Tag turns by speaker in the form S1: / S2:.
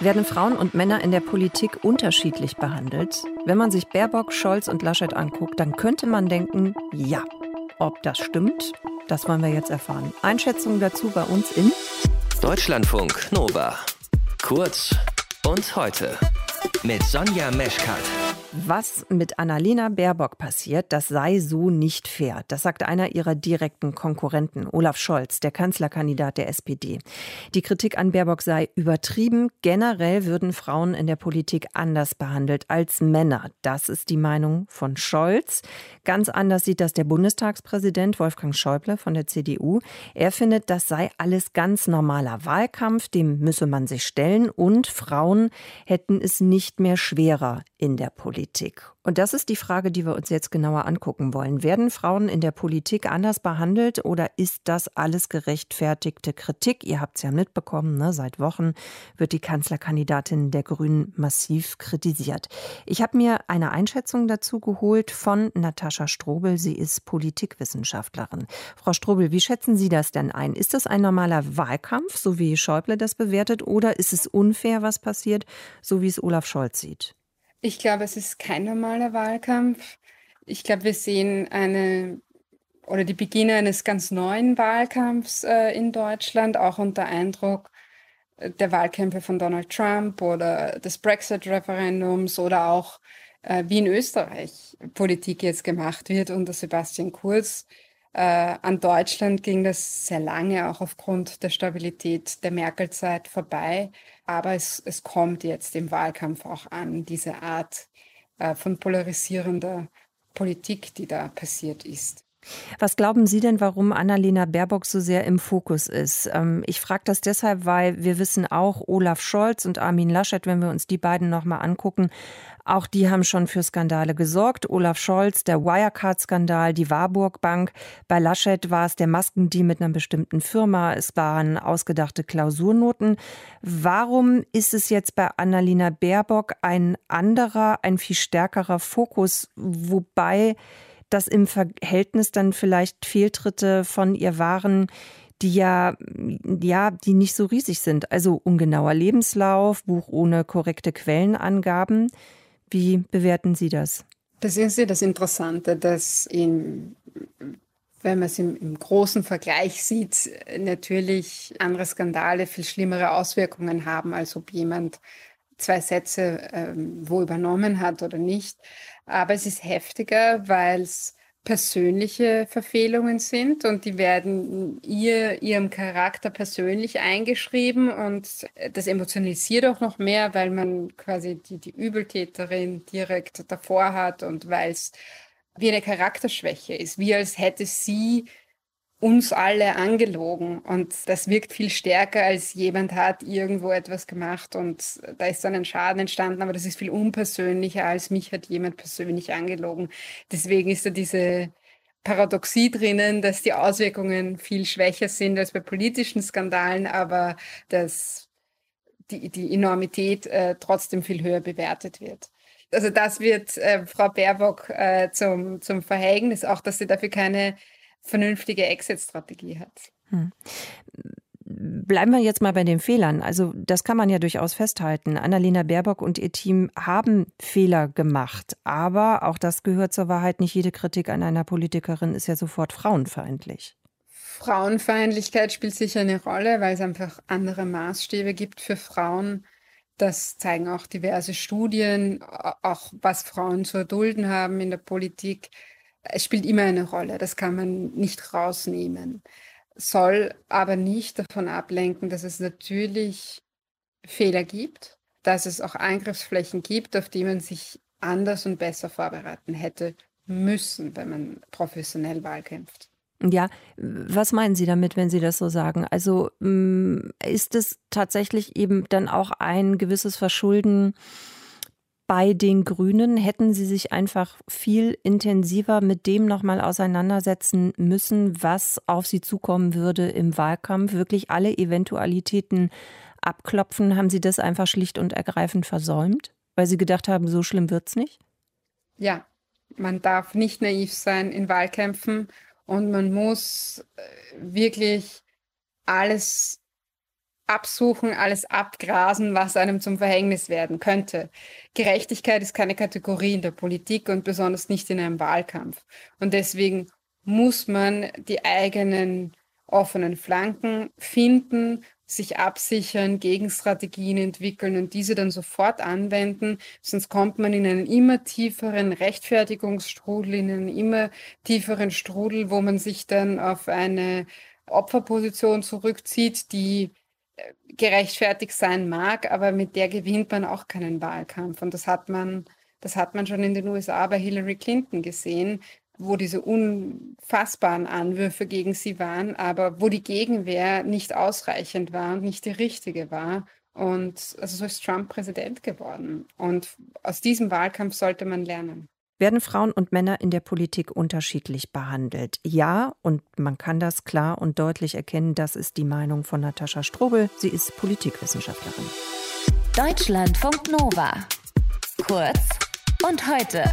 S1: Werden Frauen und Männer in der Politik unterschiedlich behandelt? Wenn man sich Baerbock, Scholz und Laschet anguckt, dann könnte man denken, ja. Ob das stimmt, das wollen wir jetzt erfahren. Einschätzungen dazu bei uns in
S2: Deutschlandfunk Nova. Kurz und heute mit Sonja Meschkat.
S1: Was mit Annalena Baerbock passiert, das sei so nicht fair. Das sagt einer ihrer direkten Konkurrenten, Olaf Scholz, der Kanzlerkandidat der SPD. Die Kritik an Baerbock sei übertrieben. Generell würden Frauen in der Politik anders behandelt als Männer. Das ist die Meinung von Scholz. Ganz anders sieht das der Bundestagspräsident Wolfgang Schäuble von der CDU. Er findet, das sei alles ganz normaler Wahlkampf, dem müsse man sich stellen und Frauen hätten es nicht mehr schwerer in der Politik. Und das ist die Frage, die wir uns jetzt genauer angucken wollen. Werden Frauen in der Politik anders behandelt oder ist das alles gerechtfertigte Kritik? Ihr habt es ja mitbekommen, ne? seit Wochen wird die Kanzlerkandidatin der Grünen massiv kritisiert. Ich habe mir eine Einschätzung dazu geholt von Natascha Strobel. Sie ist Politikwissenschaftlerin. Frau Strobel, wie schätzen Sie das denn ein? Ist das ein normaler Wahlkampf, so wie Schäuble das bewertet, oder ist es unfair, was passiert, so wie es Olaf Scholz sieht?
S3: Ich glaube, es ist kein normaler Wahlkampf. Ich glaube, wir sehen eine oder die Beginne eines ganz neuen Wahlkampfs äh, in Deutschland, auch unter Eindruck äh, der Wahlkämpfe von Donald Trump oder des Brexit-Referendums oder auch äh, wie in Österreich Politik jetzt gemacht wird unter Sebastian Kurz. Äh, an Deutschland ging das sehr lange auch aufgrund der Stabilität der Merkel-Zeit vorbei. Aber es, es kommt jetzt im Wahlkampf auch an, diese Art äh, von polarisierender Politik, die da passiert ist.
S1: Was glauben Sie denn, warum Annalena Baerbock so sehr im Fokus ist? Ähm, ich frage das deshalb, weil wir wissen auch, Olaf Scholz und Armin Laschet, wenn wir uns die beiden nochmal angucken, auch die haben schon für Skandale gesorgt. Olaf Scholz, der Wirecard-Skandal, die Warburg Bank. Bei Laschet war es der Maskendeal mit einer bestimmten Firma. Es waren ausgedachte Klausurnoten. Warum ist es jetzt bei Annalena Baerbock ein anderer, ein viel stärkerer Fokus, wobei das im Verhältnis dann vielleicht Fehltritte von ihr waren, die ja, ja, die nicht so riesig sind. Also ungenauer Lebenslauf, Buch ohne korrekte Quellenangaben. Wie bewerten Sie das?
S3: Das ist ja das Interessante, dass in, wenn man es im, im, großen Vergleich sieht, natürlich andere Skandale viel schlimmere Auswirkungen haben, als ob jemand zwei Sätze ähm, wo übernommen hat oder nicht. Aber es ist heftiger, weil es persönliche Verfehlungen sind und die werden ihr, ihrem Charakter persönlich eingeschrieben und das emotionalisiert auch noch mehr, weil man quasi die, die Übeltäterin direkt davor hat und weil es wie eine Charakterschwäche ist, wie als hätte sie uns alle angelogen und das wirkt viel stärker, als jemand hat irgendwo etwas gemacht und da ist dann ein Schaden entstanden, aber das ist viel unpersönlicher, als mich hat jemand persönlich angelogen. Deswegen ist da diese Paradoxie drinnen, dass die Auswirkungen viel schwächer sind als bei politischen Skandalen, aber dass die, die Enormität äh, trotzdem viel höher bewertet wird. Also das wird äh, Frau Baerbock äh, zum, zum Verhängnis, auch dass sie dafür keine vernünftige Exit-Strategie hat. Hm.
S1: Bleiben wir jetzt mal bei den Fehlern. Also das kann man ja durchaus festhalten. Annalena Baerbock und ihr Team haben Fehler gemacht. Aber auch das gehört zur Wahrheit. Nicht jede Kritik an einer Politikerin ist ja sofort frauenfeindlich.
S3: Frauenfeindlichkeit spielt sicher eine Rolle, weil es einfach andere Maßstäbe gibt für Frauen. Das zeigen auch diverse Studien, auch was Frauen zu erdulden haben in der Politik es spielt immer eine Rolle, das kann man nicht rausnehmen, soll aber nicht davon ablenken, dass es natürlich Fehler gibt, dass es auch Angriffsflächen gibt, auf die man sich anders und besser vorbereiten hätte müssen, wenn man professionell Wahlkämpft.
S1: Ja, was meinen Sie damit, wenn Sie das so sagen? Also mm, ist es tatsächlich eben dann auch ein gewisses Verschulden bei den Grünen hätten Sie sich einfach viel intensiver mit dem nochmal auseinandersetzen müssen, was auf Sie zukommen würde im Wahlkampf. Wirklich alle Eventualitäten abklopfen. Haben Sie das einfach schlicht und ergreifend versäumt, weil Sie gedacht haben, so schlimm wird es nicht?
S3: Ja, man darf nicht naiv sein in Wahlkämpfen und man muss äh, wirklich alles absuchen, alles abgrasen, was einem zum Verhängnis werden könnte. Gerechtigkeit ist keine Kategorie in der Politik und besonders nicht in einem Wahlkampf. Und deswegen muss man die eigenen offenen Flanken finden, sich absichern, Gegenstrategien entwickeln und diese dann sofort anwenden, sonst kommt man in einen immer tieferen Rechtfertigungsstrudel, in einen immer tieferen Strudel, wo man sich dann auf eine Opferposition zurückzieht, die gerechtfertigt sein mag, aber mit der gewinnt man auch keinen Wahlkampf. Und das hat man, das hat man schon in den USA bei Hillary Clinton gesehen, wo diese unfassbaren Anwürfe gegen sie waren, aber wo die Gegenwehr nicht ausreichend war und nicht die richtige war. Und also so ist Trump Präsident geworden. Und aus diesem Wahlkampf sollte man lernen.
S1: Werden Frauen und Männer in der Politik unterschiedlich behandelt? Ja, und man kann das klar und deutlich erkennen. Das ist die Meinung von Natascha Strobel. Sie ist Politikwissenschaftlerin.
S4: Deutschlandfunk Nova. Kurz und heute.